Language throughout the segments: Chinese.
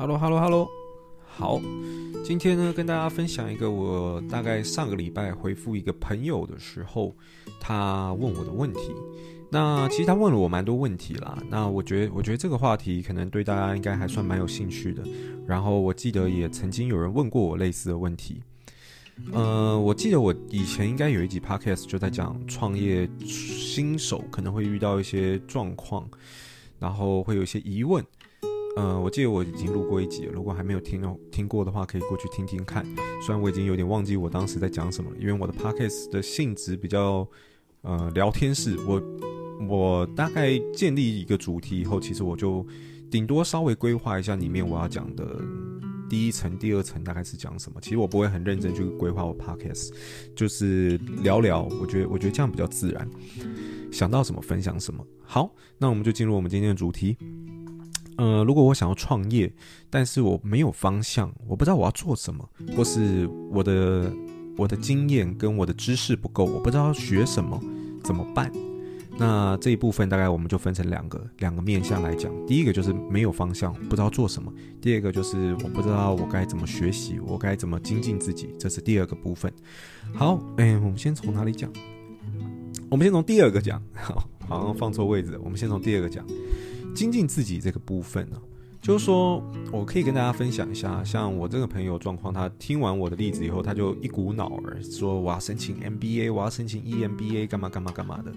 Hello，Hello，Hello，好，今天呢，跟大家分享一个我大概上个礼拜回复一个朋友的时候，他问我的问题。那其实他问了我蛮多问题啦。那我觉得，我觉得这个话题可能对大家应该还算蛮有兴趣的。然后我记得也曾经有人问过我类似的问题。呃，我记得我以前应该有一集 Podcast 就在讲创业新手可能会遇到一些状况，然后会有一些疑问。呃，我记得我已经录过一集了，如果还没有听听过的话，可以过去听听看。虽然我已经有点忘记我当时在讲什么了，因为我的 podcast 的性质比较呃聊天式。我我大概建立一个主题以后，其实我就顶多稍微规划一下里面我要讲的第一层、第二层大概是讲什么。其实我不会很认真去规划我 podcast，就是聊聊。我觉得我觉得这样比较自然，想到什么分享什么。好，那我们就进入我们今天的主题。呃，如果我想要创业，但是我没有方向，我不知道我要做什么，或是我的我的经验跟我的知识不够，我不知道学什么，怎么办？那这一部分大概我们就分成两个两个面向来讲。第一个就是没有方向，不知道做什么；第二个就是我不知道我该怎么学习，我该怎么精进自己，这是第二个部分。好，哎，我们先从哪里讲？我们先从第二个讲。好，好像放错位置，我们先从第二个讲。精进自己这个部分呢、就是说我可以跟大家分享一下，像我这个朋友状况，他听完我的例子以后，他就一股脑儿说我要申请 MBA，我要申请 EMBA，干嘛干嘛干嘛的。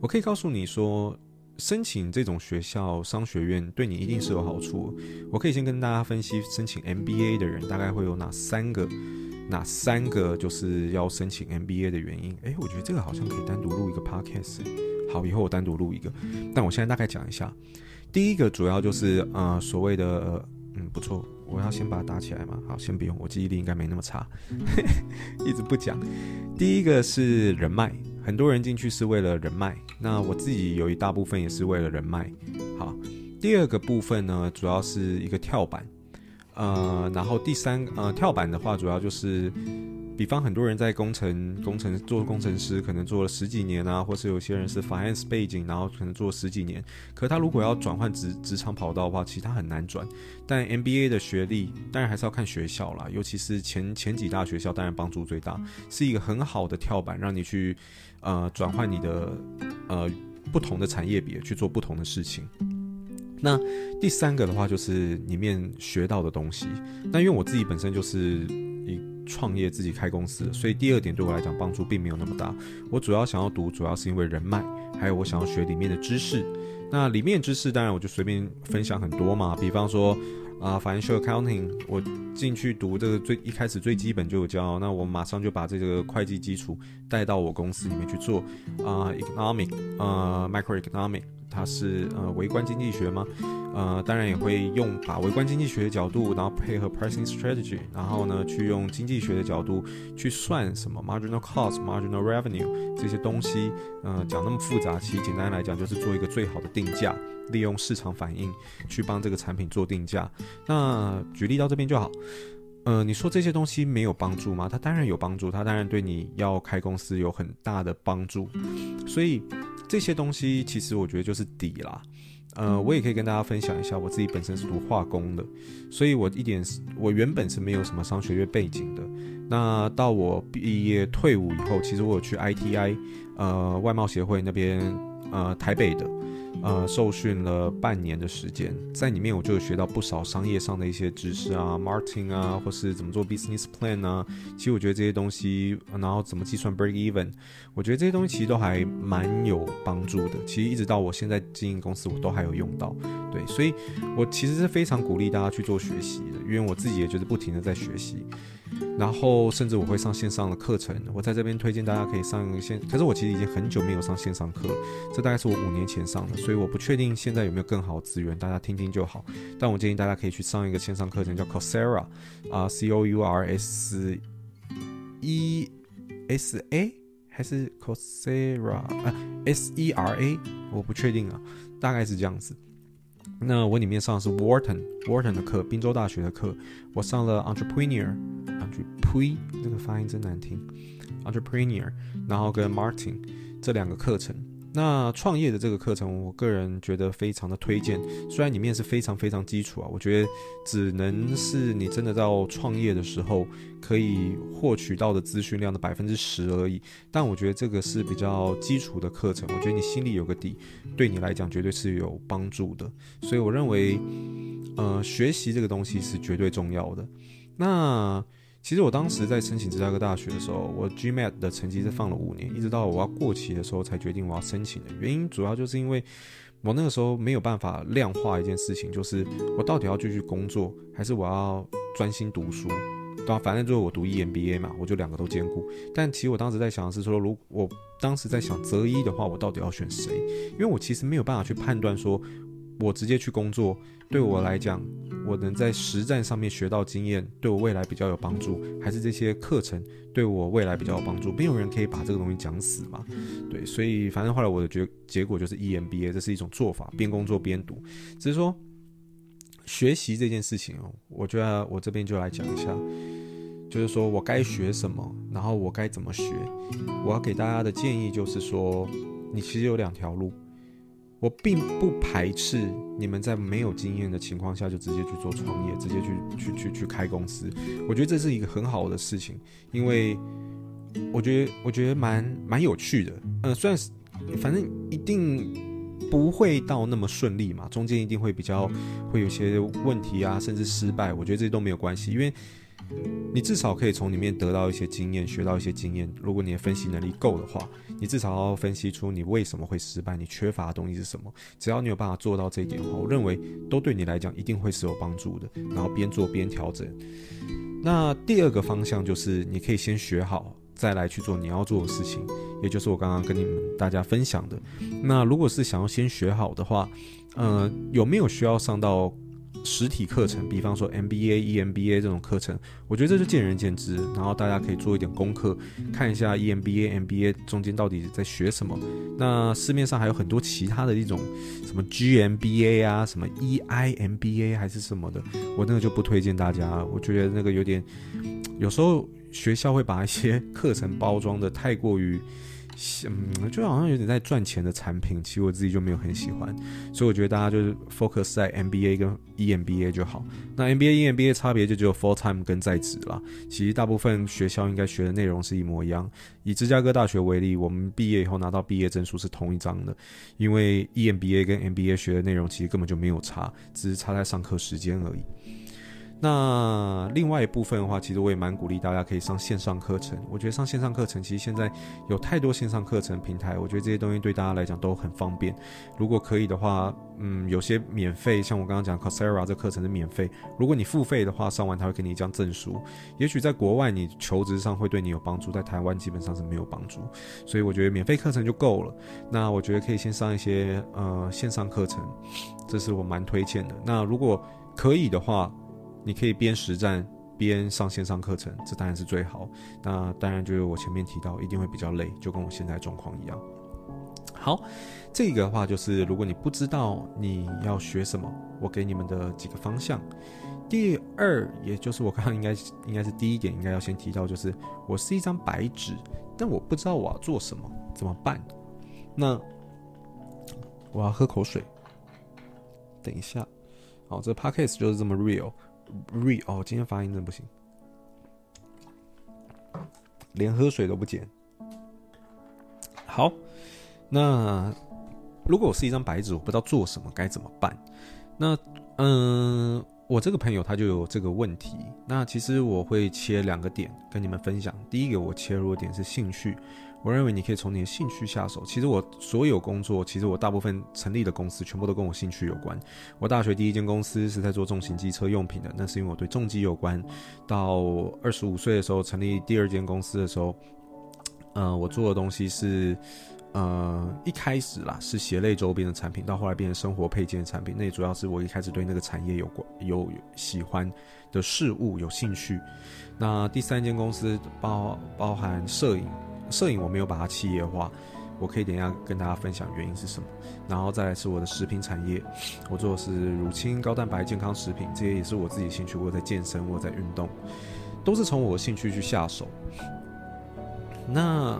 我可以告诉你说，申请这种学校商学院对你一定是有好处。我可以先跟大家分析，申请 MBA 的人大概会有哪三个，哪三个就是要申请 MBA 的原因。诶，我觉得这个好像可以单独录一个 podcast。好，以后我单独录一个，但我现在大概讲一下。第一个主要就是呃所谓的呃嗯不错，我要先把它打起来嘛。好，先不用，我记忆力应该没那么差，一直不讲。第一个是人脉，很多人进去是为了人脉，那我自己有一大部分也是为了人脉。好，第二个部分呢，主要是一个跳板，呃，然后第三呃跳板的话，主要就是。比方很多人在工程工程做工程师，可能做了十几年啊，或是有些人是 finance 背景，然后可能做了十几年。可他如果要转换职职场跑道的话，其实他很难转。但 MBA 的学历当然还是要看学校啦，尤其是前前几大学校，当然帮助最大，是一个很好的跳板，让你去呃转换你的呃不同的产业别去做不同的事情。那第三个的话就是里面学到的东西。那因为我自己本身就是。创业自己开公司，所以第二点对我来讲帮助并没有那么大。我主要想要读，主要是因为人脉，还有我想要学里面的知识。那里面知识当然我就随便分享很多嘛，比方说啊、，financial accounting，我进去读这个最一开始最基本就有教，那我马上就把这个会计基础带到我公司里面去做啊、，economic，呃，microeconomic。它是呃微观经济学吗？呃，当然也会用把微观经济学的角度，然后配合 pricing strategy，然后呢去用经济学的角度去算什么 marginal cost、marginal revenue 这些东西。呃，讲那么复杂，其实简单来讲就是做一个最好的定价，利用市场反应去帮这个产品做定价。那举例到这边就好。呃，你说这些东西没有帮助吗？它当然有帮助，它当然对你要开公司有很大的帮助。所以。这些东西其实我觉得就是底啦，呃，我也可以跟大家分享一下，我自己本身是读化工的，所以我一点我原本是没有什么商学院背景的。那到我毕业退伍以后，其实我有去 ITI，呃，外贸协会那边，呃，台北的。呃，受训了半年的时间，在里面我就有学到不少商业上的一些知识啊，marketing 啊，或是怎么做 business plan 啊。其实我觉得这些东西，然后怎么计算 break even，我觉得这些东西其实都还蛮有帮助的。其实一直到我现在经营公司，我都还有用到。对，所以我其实是非常鼓励大家去做学习的，因为我自己也就是不停的在学习。然后甚至我会上线上的课程，我在这边推荐大家可以上线，可是我其实已经很久没有上线上课，这大概是我五年前上的，所以我不确定现在有没有更好的资源，大家听听就好。但我建议大家可以去上一个线上课程，叫 Coursera 啊，C O U R S E S A 还是 Coursera 啊，S E R A，我不确定啊，大概是这样子。那我里面上的是 Wharton Wharton 的课，宾州大学的课。我上了 Entrepreneur，Entrepreneur 那个发音真难听，Entrepreneur，然后跟 Martin 这两个课程。那创业的这个课程，我个人觉得非常的推荐。虽然里面是非常非常基础啊，我觉得只能是你真的到创业的时候可以获取到的资讯量的百分之十而已。但我觉得这个是比较基础的课程，我觉得你心里有个底，对你来讲绝对是有帮助的。所以我认为，呃，学习这个东西是绝对重要的。那。其实我当时在申请芝加哥大学的时候，我 GMAT 的成绩是放了五年，一直到我要过期的时候才决定我要申请的。原因主要就是因为我那个时候没有办法量化一件事情，就是我到底要继续工作，还是我要专心读书。对啊，反正就是我读 EMBA 嘛，我就两个都兼顾。但其实我当时在想的是说，如果我当时在想择一的话，我到底要选谁？因为我其实没有办法去判断说。我直接去工作，对我来讲，我能在实战上面学到经验，对我未来比较有帮助，还是这些课程对我未来比较有帮助？没有人可以把这个东西讲死嘛。对，所以反正后来我的结结果就是 EMBA，这是一种做法，边工作边读。只是说学习这件事情哦，我觉得我这边就来讲一下，就是说我该学什么，然后我该怎么学。我要给大家的建议就是说，你其实有两条路。我并不排斥你们在没有经验的情况下就直接去做创业，直接去去去去开公司。我觉得这是一个很好的事情，因为我觉得我觉得蛮蛮有趣的。嗯，虽然是反正一定不会到那么顺利嘛，中间一定会比较会有些问题啊，甚至失败。我觉得这些都没有关系，因为。你至少可以从里面得到一些经验，学到一些经验。如果你的分析能力够的话，你至少要分析出你为什么会失败，你缺乏的东西是什么。只要你有办法做到这一点的话，我认为都对你来讲一定会是有帮助的。然后边做边调整。那第二个方向就是你可以先学好，再来去做你要做的事情，也就是我刚刚跟你们大家分享的。那如果是想要先学好的话，呃，有没有需要上到？实体课程，比方说 MBA、EMBA 这种课程，我觉得这就见仁见智。然后大家可以做一点功课，看一下 EMBA、MBA 中间到底在学什么。那市面上还有很多其他的一种，什么 GMBA 啊，什么 EIMBA 还是什么的，我那个就不推荐大家了。我觉得那个有点，有时候学校会把一些课程包装得太过于。嗯，就好像有点在赚钱的产品，其实我自己就没有很喜欢，所以我觉得大家就是 focus 在 MBA 跟 EMBA 就好。那 MBA、EMBA 差别就只有 full time 跟在职啦。其实大部分学校应该学的内容是一模一样。以芝加哥大学为例，我们毕业以后拿到毕业证书是同一张的，因为 EMBA 跟 MBA 学的内容其实根本就没有差，只是差在上课时间而已。那另外一部分的话，其实我也蛮鼓励大家可以上线上课程。我觉得上线上课程，其实现在有太多线上课程平台，我觉得这些东西对大家来讲都很方便。如果可以的话，嗯，有些免费，像我刚刚讲 Coursera 这课程是免费。如果你付费的话，上完他会给你一张证书。也许在国外你求职上会对你有帮助，在台湾基本上是没有帮助。所以我觉得免费课程就够了。那我觉得可以先上一些呃线上课程，这是我蛮推荐的。那如果可以的话，你可以边实战边上线上课程，这当然是最好。那当然就是我前面提到，一定会比较累，就跟我现在状况一样。好，这个的话就是，如果你不知道你要学什么，我给你们的几个方向。第二，也就是我刚刚应该应该是第一点，应该要先提到，就是我是一张白纸，但我不知道我要做什么，怎么办？那我要喝口水，等一下。好，这 podcast 就是这么 real。Re 哦，今天发音真的不行，连喝水都不减。好，那如果我是一张白纸，我不知道做什么，该怎么办？那嗯，我这个朋友他就有这个问题。那其实我会切两个点跟你们分享。第一个我切入的点是兴趣。我认为你可以从你的兴趣下手。其实我所有工作，其实我大部分成立的公司，全部都跟我兴趣有关。我大学第一间公司是在做重型机车用品的，那是因为我对重机有关。到二十五岁的时候成立第二间公司的时候，呃，我做的东西是，呃，一开始啦是鞋类周边的产品，到后来变成生活配件的产品。那也主要是我一开始对那个产业有关、有，喜欢的事物有兴趣。那第三间公司包包含摄影。摄影我没有把它企业化，我可以等一下跟大家分享原因是什么。然后再来是我的食品产业，我做的是乳清高蛋白健康食品，这些也是我自己兴趣。我在健身，我在运动，都是从我的兴趣去下手。那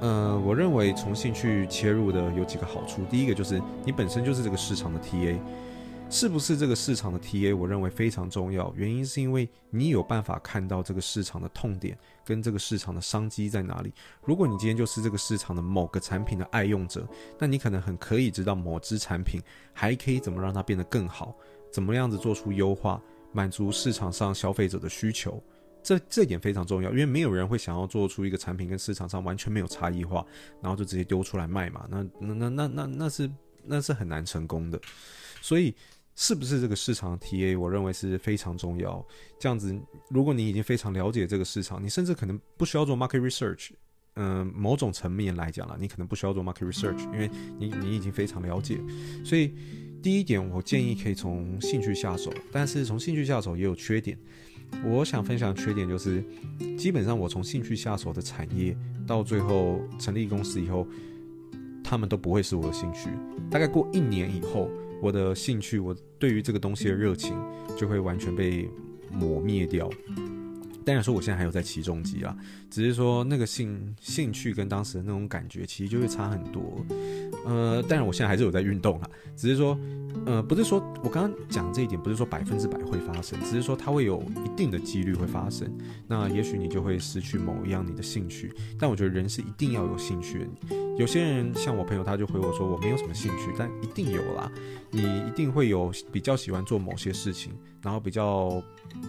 呃，我认为从兴趣切入的有几个好处。第一个就是你本身就是这个市场的 TA。是不是这个市场的 TA？我认为非常重要。原因是因为你有办法看到这个市场的痛点跟这个市场的商机在哪里。如果你今天就是这个市场的某个产品的爱用者，那你可能很可以知道某支产品还可以怎么让它变得更好，怎么样子做出优化，满足市场上消费者的需求。这这点非常重要，因为没有人会想要做出一个产品跟市场上完全没有差异化，然后就直接丢出来卖嘛。那那那那那那是那是很难成功的，所以。是不是这个市场 TA？我认为是非常重要。这样子，如果你已经非常了解这个市场，你甚至可能不需要做 market research。嗯、某种层面来讲啦，你可能不需要做 market research，因为你你已经非常了解。所以第一点，我建议可以从兴趣下手。但是从兴趣下手也有缺点。我想分享缺点就是，基本上我从兴趣下手的产业，到最后成立公司以后，他们都不会是我的兴趣。大概过一年以后。我的兴趣，我对于这个东西的热情就会完全被磨灭掉。当然说，我现在还有在起重机啊，只是说那个兴兴趣跟当时的那种感觉，其实就会差很多。呃，当然我现在还是有在运动啊，只是说，呃，不是说我刚刚讲这一点，不是说百分之百会发生，只是说它会有一定的几率会发生。那也许你就会失去某一样你的兴趣，但我觉得人是一定要有兴趣的。有些人像我朋友，他就回我说我没有什么兴趣，但一定有啦。你一定会有比较喜欢做某些事情，然后比较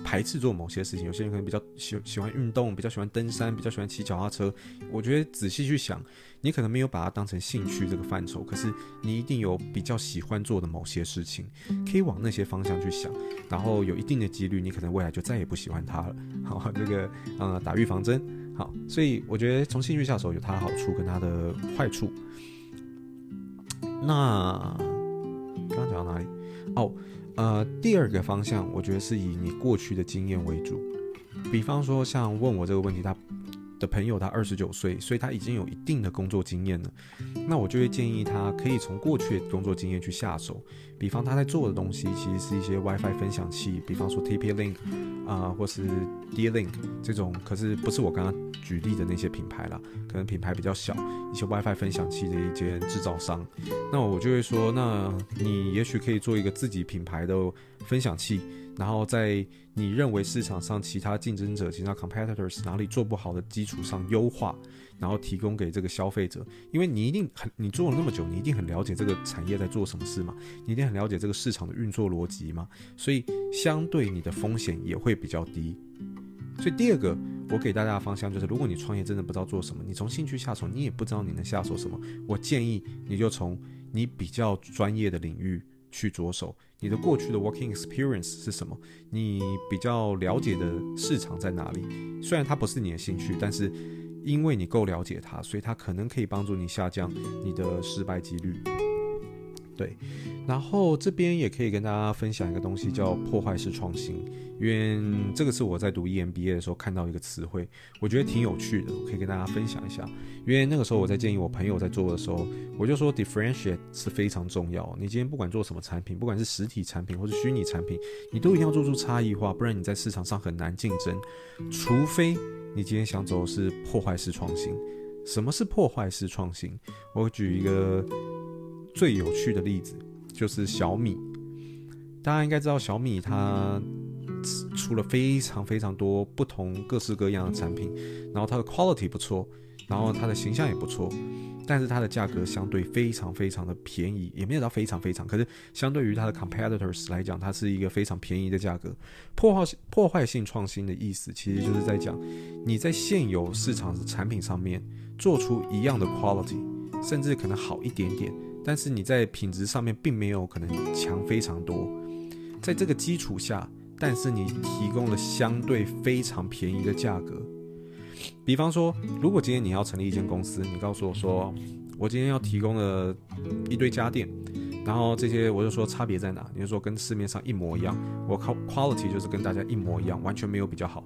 排斥做某些事情。有些人可能比较喜喜欢运动，比较喜欢登山，比较喜欢骑脚踏车。我觉得仔细去想，你可能没有把它当成兴趣这个范畴，可是你一定有比较喜欢做的某些事情，可以往那些方向去想，然后有一定的几率，你可能未来就再也不喜欢它了。好，这个呃，打预防针。好，所以我觉得从兴趣下手有它的好处跟它的坏处。那刚刚讲到哪里？哦，呃，第二个方向，我觉得是以你过去的经验为主。比方说，像问我这个问题，他的朋友他二十九岁，所以他已经有一定的工作经验了。那我就会建议他可以从过去的工作经验去下手。比方他在做的东西，其实是一些 WiFi 分享器，比方说 TP-Link 啊、或是 D-Link 这种，可是不是我刚刚举例的那些品牌啦，可能品牌比较小，一些 WiFi 分享器的一些制造商。那我就会说，那你也许可以做一个自己品牌的分享器。然后在你认为市场上其他竞争者、其他 competitors 哪里做不好的基础上优化，然后提供给这个消费者，因为你一定很，你做了那么久，你一定很了解这个产业在做什么事嘛，你一定很了解这个市场的运作逻辑嘛，所以相对你的风险也会比较低。所以第二个，我给大家的方向就是，如果你创业真的不知道做什么，你从兴趣下手，你也不知道你能下手什么，我建议你就从你比较专业的领域去着手。你的过去的 working experience 是什么？你比较了解的市场在哪里？虽然它不是你的兴趣，但是因为你够了解它，所以它可能可以帮助你下降你的失败几率。对，然后这边也可以跟大家分享一个东西，叫破坏式创新。因为这个是我在读 EMBA 的时候看到一个词汇，我觉得挺有趣的，我可以跟大家分享一下。因为那个时候我在建议我朋友在做的时候，我就说 differentiate 是非常重要。你今天不管做什么产品，不管是实体产品或是虚拟产品，你都一定要做出差异化，不然你在市场上很难竞争。除非你今天想走的是破坏式创新。什么是破坏式创新？我举一个。最有趣的例子就是小米，大家应该知道小米它出了非常非常多不同各式各样的产品，然后它的 quality 不错，然后它的形象也不错，但是它的价格相对非常非常的便宜，也没有到非常非常，可是相对于它的 competitors 来讲，它是一个非常便宜的价格。破坏破坏性创新的意思，其实就是在讲你在现有市场的产品上面做出一样的 quality，甚至可能好一点点。但是你在品质上面并没有可能强非常多，在这个基础下，但是你提供了相对非常便宜的价格。比方说，如果今天你要成立一间公司，你告诉我说，我今天要提供了一堆家电，然后这些我就说差别在哪？你就说跟市面上一模一样，我靠 quality 就是跟大家一模一样，完全没有比较好。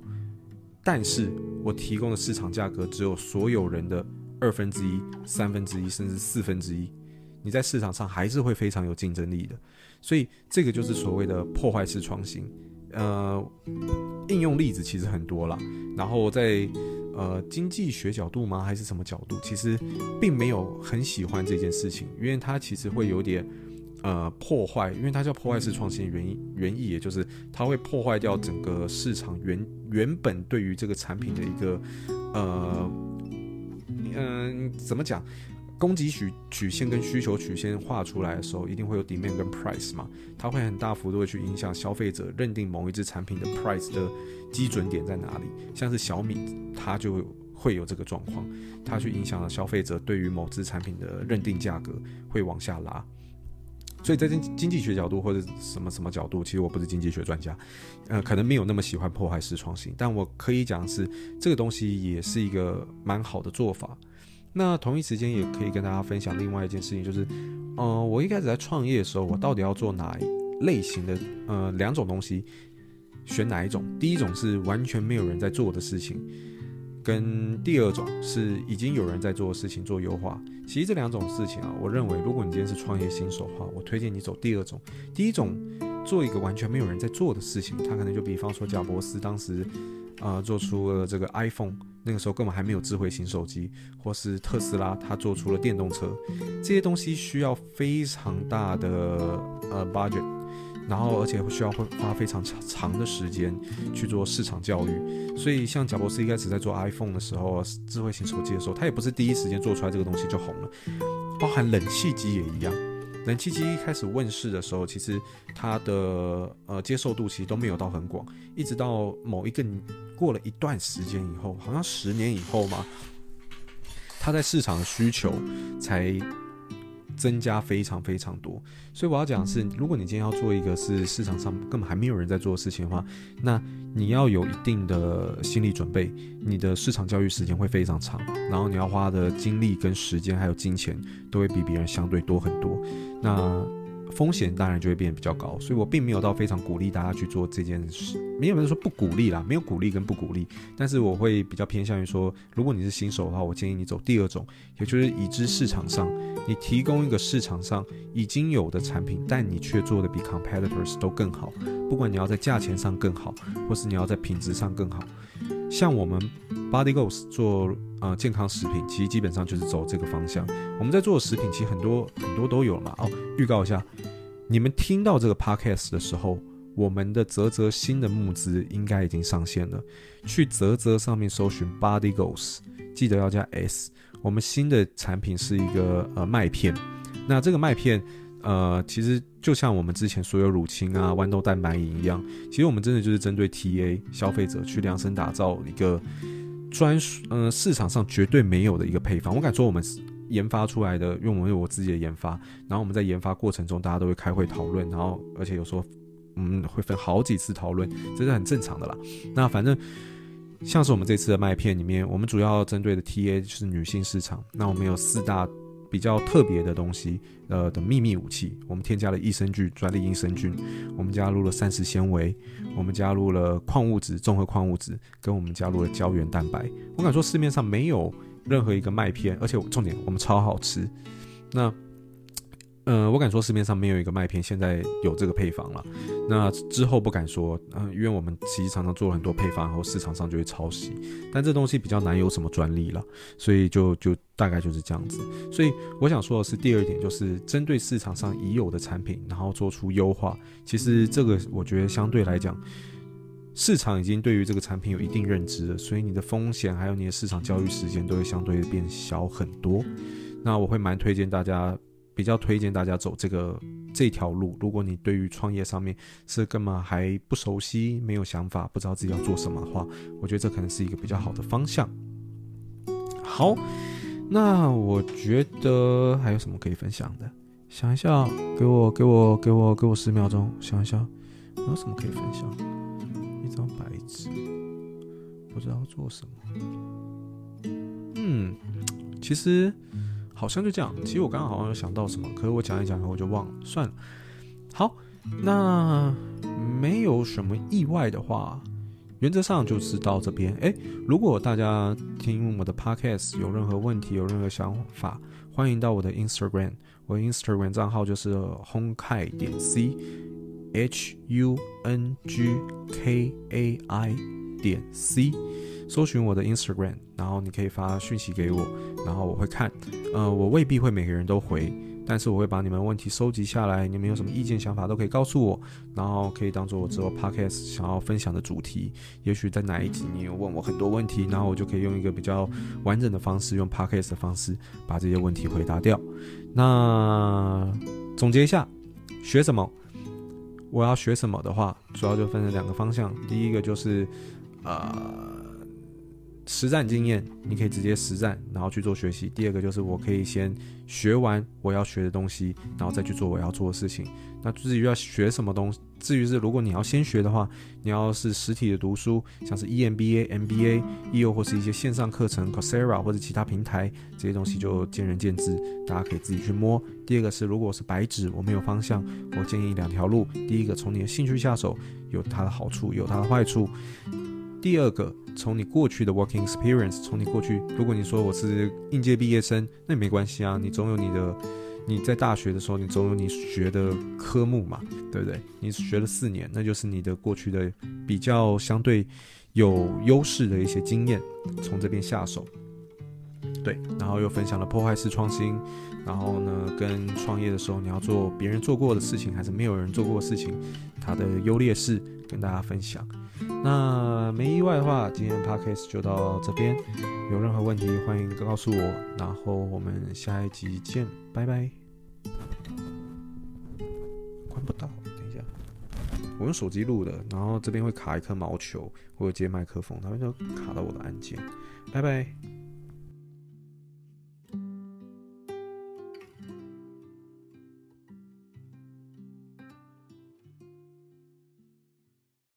但是我提供的市场价格只有所有人的二分之一、三分之一，甚至四分之一。你在市场上还是会非常有竞争力的，所以这个就是所谓的破坏式创新。呃，应用例子其实很多啦，然后在呃经济学角度吗？还是什么角度？其实并没有很喜欢这件事情，因为它其实会有点呃破坏，因为它叫破坏式创新，原因原意也就是它会破坏掉整个市场原原本对于这个产品的一个呃嗯、怎么讲？供给曲曲线跟需求曲线画出来的时候，一定会有 demand 跟 price 嘛，它会很大幅度的去影响消费者认定某一支产品的 price 的基准点在哪里。像是小米，它就会有这个状况，它去影响了消费者对于某支产品的认定价格会往下拉。所以在经经济学角度或者什么什么角度，其实我不是经济学专家，呃，可能没有那么喜欢破坏式创新，但我可以讲是这个东西也是一个蛮好的做法。那同一时间也可以跟大家分享另外一件事情，就是，呃，我一开始在创业的时候，我到底要做哪一类型的呃两种东西，选哪一种？第一种是完全没有人在做的事情，跟第二种是已经有人在做的事情做优化。其实这两种事情啊，我认为如果你今天是创业新手的话，我推荐你走第二种。第一种做一个完全没有人在做的事情，他可能就比方说贾伯斯当时。呃，做出了这个 iPhone，那个时候根本还没有智慧型手机，或是特斯拉，它做出了电动车，这些东西需要非常大的呃 budget，然后而且需要会花非常长长的时间去做市场教育，所以像贾伯斯一开始在做 iPhone 的时候，智慧型手机的时候，他也不是第一时间做出来这个东西就红了，包含冷气机也一样。冷气机一开始问世的时候，其实它的呃接受度其实都没有到很广，一直到某一个过了一段时间以后，好像十年以后嘛，它在市场的需求才增加非常非常多。所以我要讲的是，如果你今天要做一个是市场上根本还没有人在做的事情的话，那你要有一定的心理准备，你的市场教育时间会非常长，然后你要花的精力跟时间还有金钱都会比别人相对多很多。那风险当然就会变得比较高，所以我并没有到非常鼓励大家去做这件事，没有人说不鼓励啦，没有鼓励跟不鼓励，但是我会比较偏向于说，如果你是新手的话，我建议你走第二种，也就是已知市场上，你提供一个市场上已经有的产品，但你却做的比 competitors 都更好，不管你要在价钱上更好，或是你要在品质上更好。像我们 Body Goals 做呃健康食品，其实基本上就是走这个方向。我们在做的食品，其实很多很多都有嘛。哦，预告一下，你们听到这个 Podcast 的时候，我们的泽泽新的募资应该已经上线了。去泽泽上面搜寻 Body Goals，记得要加 S。我们新的产品是一个呃麦片，那这个麦片。呃，其实就像我们之前所有乳清啊、豌豆蛋白饮一样，其实我们真的就是针对 TA 消费者去量身打造一个专属，呃，市场上绝对没有的一个配方。我敢说，我们研发出来的，因为我有我自己的研发，然后我们在研发过程中，大家都会开会讨论，然后而且有时候嗯会分好几次讨论，这是很正常的啦。那反正像是我们这次的麦片里面，我们主要针对的 TA 就是女性市场，那我们有四大。比较特别的东西，呃的秘密武器，我们添加了益生菌、专利益生菌，我们加入了膳食纤维，我们加入了矿物质、综合矿物质，跟我们加入了胶原蛋白。我敢说市面上没有任何一个麦片，而且重点我们超好吃。那。呃，我敢说市面上没有一个麦片现在有这个配方了。那之后不敢说，嗯、因为我们其实常常做了很多配方，然后市场上就会抄袭。但这东西比较难有什么专利了，所以就就大概就是这样子。所以我想说的是，第二点就是针对市场上已有的产品，然后做出优化。其实这个我觉得相对来讲，市场已经对于这个产品有一定认知了，所以你的风险还有你的市场教育时间都会相对变小很多。那我会蛮推荐大家。比较推荐大家走这个这条路。如果你对于创业上面是根本还不熟悉、没有想法、不知道自己要做什么的话，我觉得这可能是一个比较好的方向。好，那我觉得还有什么可以分享的？想一下，给我给我给我给我十秒钟，想一下，有什么可以分享？不知道做什么。嗯，其实。好像就这样。其实我刚刚好像有想到什么，可是我讲一讲我就忘了，算了。好，那没有什么意外的话，原则上就是到这边。诶，如果大家听我的 podcast 有任何问题、有任何想法，欢迎到我的 Instagram，我 Instagram 账号就是 Hunkai 点 C，H U N G K A I 点 C。搜寻我的 Instagram，然后你可以发讯息给我，然后我会看。呃，我未必会每个人都回，但是我会把你们问题收集下来，你们有什么意见想法都可以告诉我，然后可以当做我之后 podcast 想要分享的主题。也许在哪一集你有问我很多问题，然后我就可以用一个比较完整的方式，用 podcast 的方式把这些问题回答掉。那总结一下，学什么？我要学什么的话，主要就分成两个方向。第一个就是，呃。实战经验，你可以直接实战，然后去做学习。第二个就是我可以先学完我要学的东西，然后再去做我要做的事情。那至于要学什么东西，至于是如果你要先学的话，你要是实体的读书，像是 EMBA、MBA，亦或是一些线上课程，Coursera 或者其他平台，这些东西就见仁见智，大家可以自己去摸。第二个是，如果是白纸，我没有方向，我建议两条路：第一个从你的兴趣下手，有它的好处，有它的坏处；第二个。从你过去的 working experience，从你过去，如果你说我是应届毕业生，那没关系啊，你总有你的，你在大学的时候，你总有你学的科目嘛，对不对？你学了四年，那就是你的过去的比较相对有优势的一些经验，从这边下手。对，然后又分享了破坏式创新，然后呢，跟创业的时候你要做别人做过的事情，还是没有人做过的事情，它的优劣势跟大家分享。那没意外的话，今天的 podcast 就到这边。有任何问题，欢迎告诉我。然后我们下一集见，拜拜。关不到，等一下，我用手机录的，然后这边会卡一颗毛球，或者接麦克风，他们就卡到我的按键。拜拜。